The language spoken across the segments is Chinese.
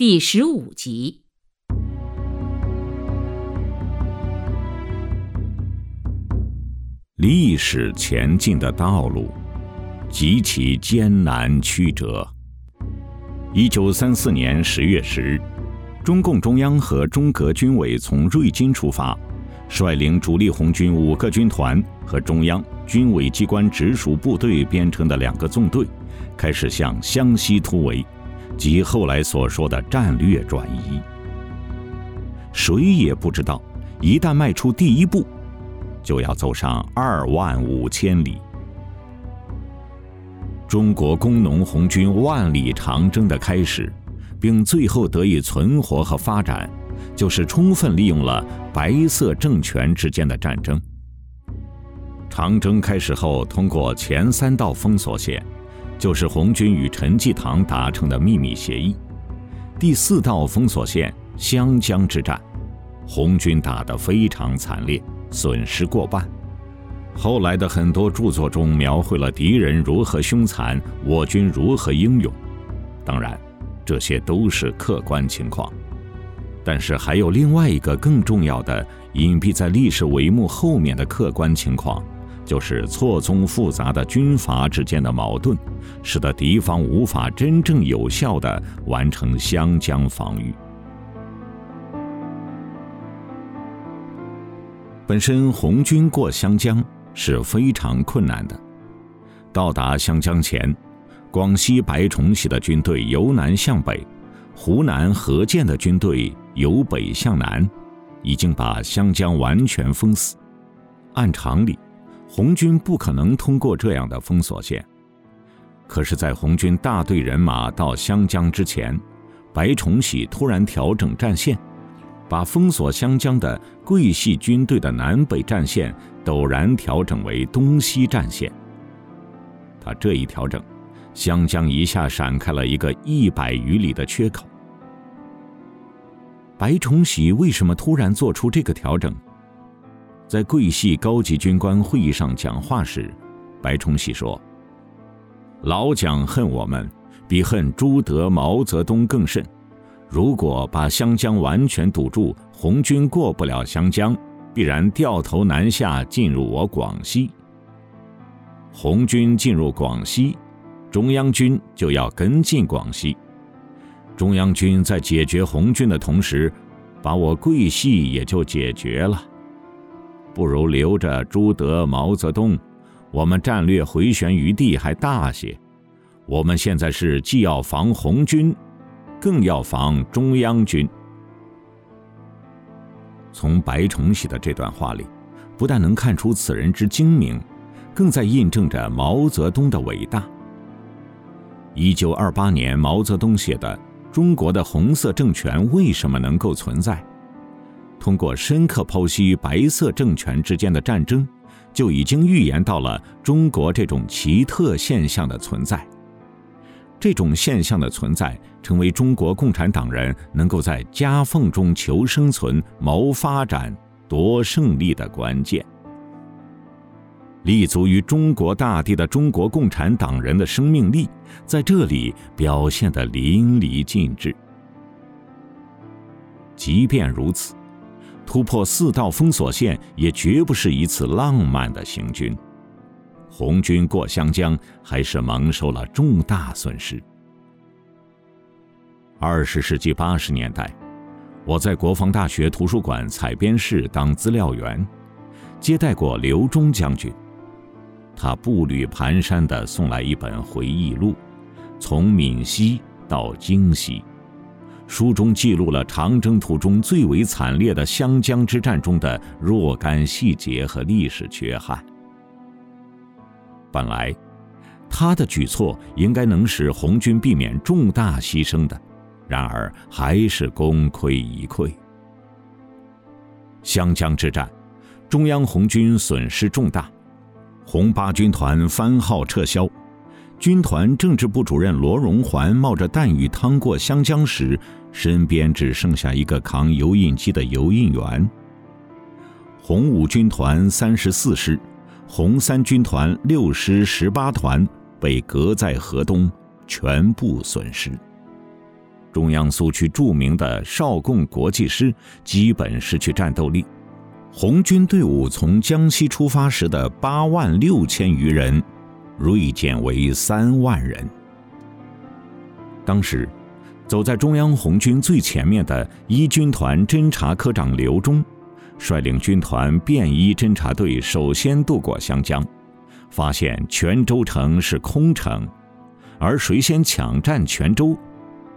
第十五集。历史前进的道路极其艰难曲折。一九三四年十月十日，中共中央和中革军委从瑞金出发，率领主力红军五个军团和中央军委机关直属部队编成的两个纵队，开始向湘西突围。即后来所说的战略转移，谁也不知道，一旦迈出第一步，就要走上二万五千里。中国工农红军万里长征的开始，并最后得以存活和发展，就是充分利用了白色政权之间的战争。长征开始后，通过前三道封锁线。就是红军与陈济棠达成的秘密协议。第四道封锁线湘江之战，红军打得非常惨烈，损失过半。后来的很多著作中描绘了敌人如何凶残，我军如何英勇。当然，这些都是客观情况。但是还有另外一个更重要的、隐蔽在历史帷幕后面的客观情况。就是错综复杂的军阀之间的矛盾，使得敌方无法真正有效地完成湘江防御。本身红军过湘江是非常困难的。到达湘江前，广西白崇禧的军队由南向北，湖南何键的军队由北向南，已经把湘江完全封死。按常理，红军不可能通过这样的封锁线，可是，在红军大队人马到湘江之前，白崇禧突然调整战线，把封锁湘江的桂系军队的南北战线陡然调整为东西战线。他这一调整，湘江一下闪开了一个一百余里的缺口。白崇禧为什么突然做出这个调整？在桂系高级军官会议上讲话时，白崇禧说：“老蒋恨我们，比恨朱德、毛泽东更甚。如果把湘江完全堵住，红军过不了湘江，必然掉头南下进入我广西。红军进入广西，中央军就要跟进广西。中央军在解决红军的同时，把我桂系也就解决了。”不如留着朱德、毛泽东，我们战略回旋余地还大些。我们现在是既要防红军，更要防中央军。从白崇禧的这段话里，不但能看出此人之精明，更在印证着毛泽东的伟大。一九二八年，毛泽东写的《中国的红色政权为什么能够存在》。通过深刻剖析白色政权之间的战争，就已经预言到了中国这种奇特现象的存在。这种现象的存在，成为中国共产党人能够在夹缝中求生存、谋发展、夺胜利的关键。立足于中国大地的中国共产党人的生命力，在这里表现得淋漓尽致。即便如此。突破四道封锁线也绝不是一次浪漫的行军，红军过湘江还是蒙受了重大损失。二十世纪八十年代，我在国防大学图书馆采编室当资料员，接待过刘忠将军，他步履蹒跚地送来一本回忆录，从闽西到京西。书中记录了长征途中最为惨烈的湘江之战中的若干细节和历史缺憾。本来，他的举措应该能使红军避免重大牺牲的，然而还是功亏一篑。湘江之战，中央红军损失重大，红八军团番号撤销。军团政治部主任罗荣桓冒着弹雨趟过湘江时，身边只剩下一个扛油印机的油印员。红五军团三十四师、红三军团六师十八团被隔在河东，全部损失。中央苏区著名的少共国际师基本失去战斗力，红军队伍从江西出发时的八万六千余人，锐减为三万人。当时，走在中央红军最前面的一军团侦察科长刘忠，率领军团便衣侦察队首先渡过湘江，发现泉州城是空城，而谁先抢占泉州？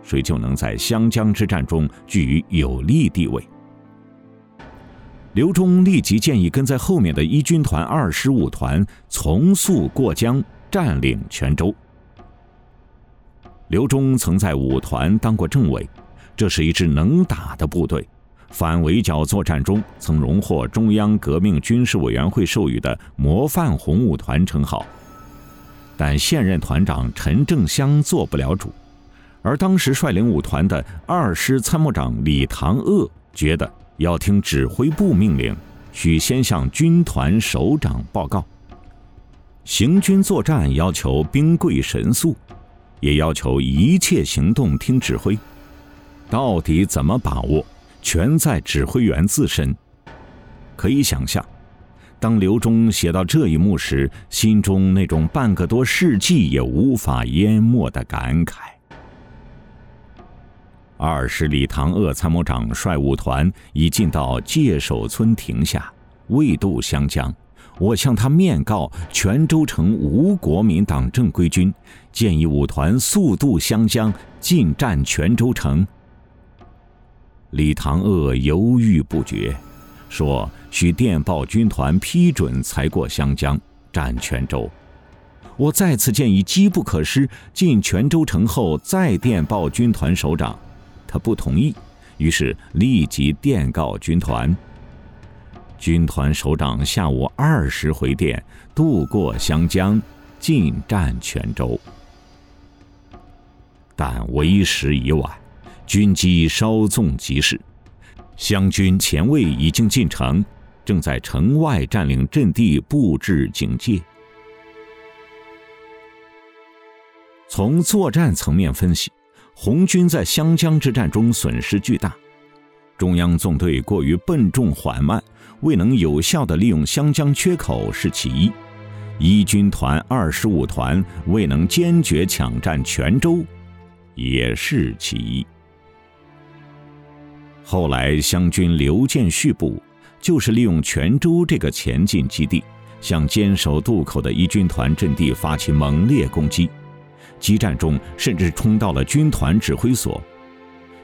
谁就能在湘江之战中居于有利地位。刘忠立即建议跟在后面的一军团二十五团从速过江，占领泉州。刘忠曾在五团当过政委，这是一支能打的部队，反围剿作战中曾荣获中央革命军事委员会授予的“模范红五团”称号。但现任团长陈正湘做不了主。而当时率领五团的二师参谋长李唐鄂觉得要听指挥部命令，需先向军团首长报告。行军作战要求兵贵神速，也要求一切行动听指挥。到底怎么把握，全在指挥员自身。可以想象，当刘忠写到这一幕时，心中那种半个多世纪也无法淹没的感慨。二是李唐鄂参谋长率五团已进到界首村停下，未渡湘江。我向他面告泉州城无国民党正规军，建议五团速渡湘江，进占泉州城。李唐鄂犹豫不决，说需电报军团批准才过湘江，占泉州。我再次建议机不可失，进泉州城后再电报军团首长。他不同意，于是立即电告军团。军团首长下午二时回电，渡过湘江，进占泉州。但为时已晚，军机稍纵即逝，湘军前卫已经进城，正在城外占领阵地，布置警戒。从作战层面分析。红军在湘江之战中损失巨大，中央纵队过于笨重缓慢，未能有效地利用湘江缺口是其一；一军团二十五团未能坚决抢占泉州，也是其一。后来湘军刘建续部就是利用泉州这个前进基地，向坚守渡口的一军团阵地发起猛烈攻击。激战中，甚至冲到了军团指挥所，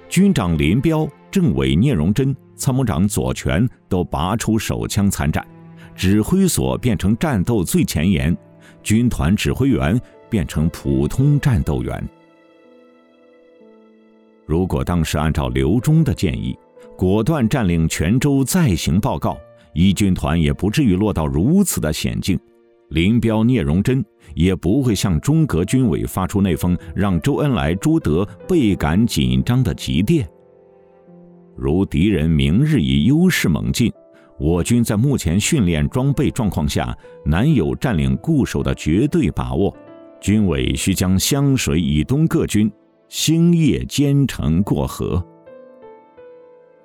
军长林彪、政委聂荣臻、参谋长左权都拔出手枪参战，指挥所变成战斗最前沿，军团指挥员变成普通战斗员。如果当时按照刘忠的建议，果断占领泉州再行报告，一军团也不至于落到如此的险境。林彪、聂荣臻也不会向中革军委发出那封让周恩来、朱德倍感紧张的急电。如敌人明日以优势猛进，我军在目前训练装备状况下难有占领固守的绝对把握，军委需将湘水以东各军星夜兼程过河。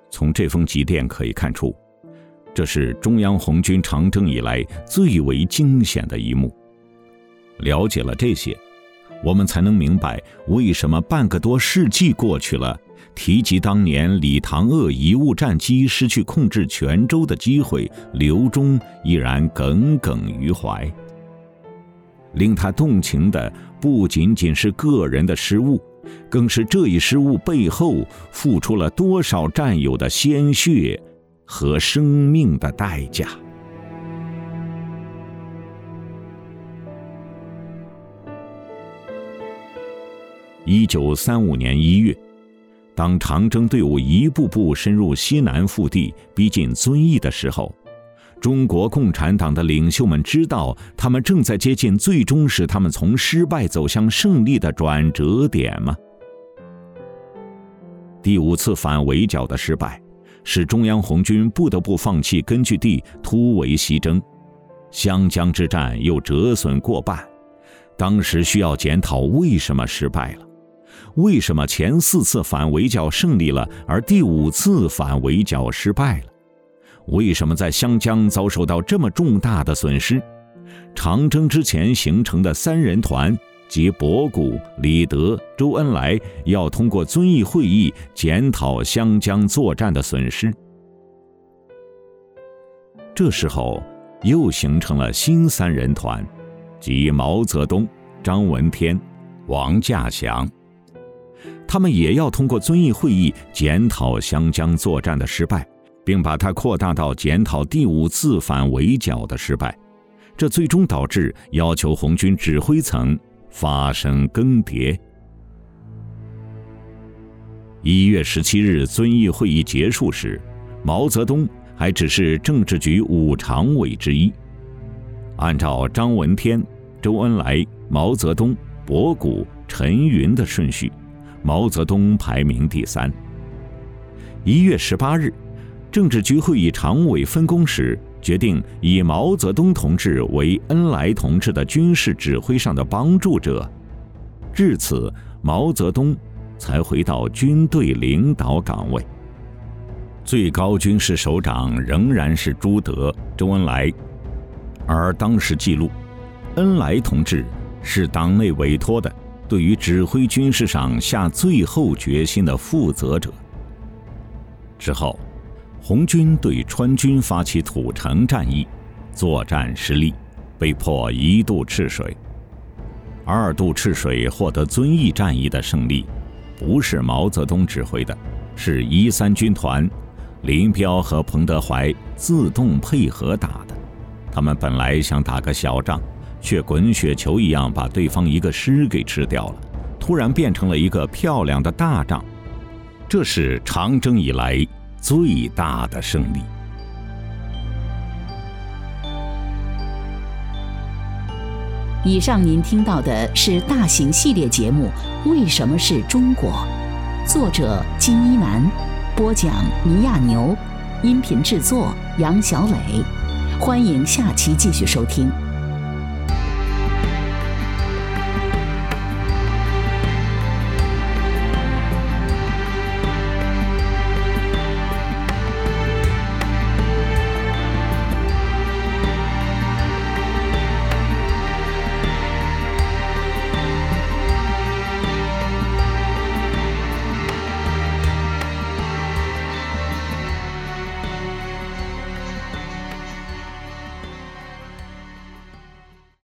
从这封急电可以看出。这是中央红军长征以来最为惊险的一幕。了解了这些，我们才能明白为什么半个多世纪过去了，提及当年李唐鄂贻误战机失去控制泉州的机会，刘忠依然耿耿于怀。令他动情的不仅仅是个人的失误，更是这一失误背后付出了多少战友的鲜血。和生命的代价。一九三五年一月，当长征队伍一步步深入西南腹地，逼近遵义的时候，中国共产党的领袖们知道，他们正在接近最终使他们从失败走向胜利的转折点吗？第五次反围剿的失败。使中央红军不得不放弃根据地，突围西征。湘江之战又折损过半，当时需要检讨为什么失败了。为什么前四次反围剿胜利了，而第五次反围剿失败了？为什么在湘江遭受到这么重大的损失？长征之前形成的三人团即博古、李德、周恩来要通过遵义会议检讨湘江作战的损失。这时候，又形成了新三人团，即毛泽东、张闻天、王稼祥。他们也要通过遵义会议检讨湘江作战的失败。并把它扩大到检讨第五次反围剿的失败，这最终导致要求红军指挥层发生更迭。一月十七日遵义会议结束时，毛泽东还只是政治局五常委之一。按照张闻天、周恩来、毛泽东、博古、陈云的顺序，毛泽东排名第三。一月十八日。政治局会议常委分工时，决定以毛泽东同志为恩来同志的军事指挥上的帮助者。至此，毛泽东才回到军队领导岗位。最高军事首长仍然是朱德、周恩来，而当时记录，恩来同志是党内委托的，对于指挥军事上下最后决心的负责者。之后。红军对川军发起土城战役，作战失利，被迫一渡赤水。二渡赤水获得遵义战役的胜利，不是毛泽东指挥的，是一三军团林彪和彭德怀自动配合打的。他们本来想打个小仗，却滚雪球一样把对方一个师给吃掉了，突然变成了一个漂亮的大仗。这是长征以来。最大的胜利。以上您听到的是大型系列节目《为什么是中国》，作者金一南，播讲倪亚牛，音频制作杨小磊。欢迎下期继续收听。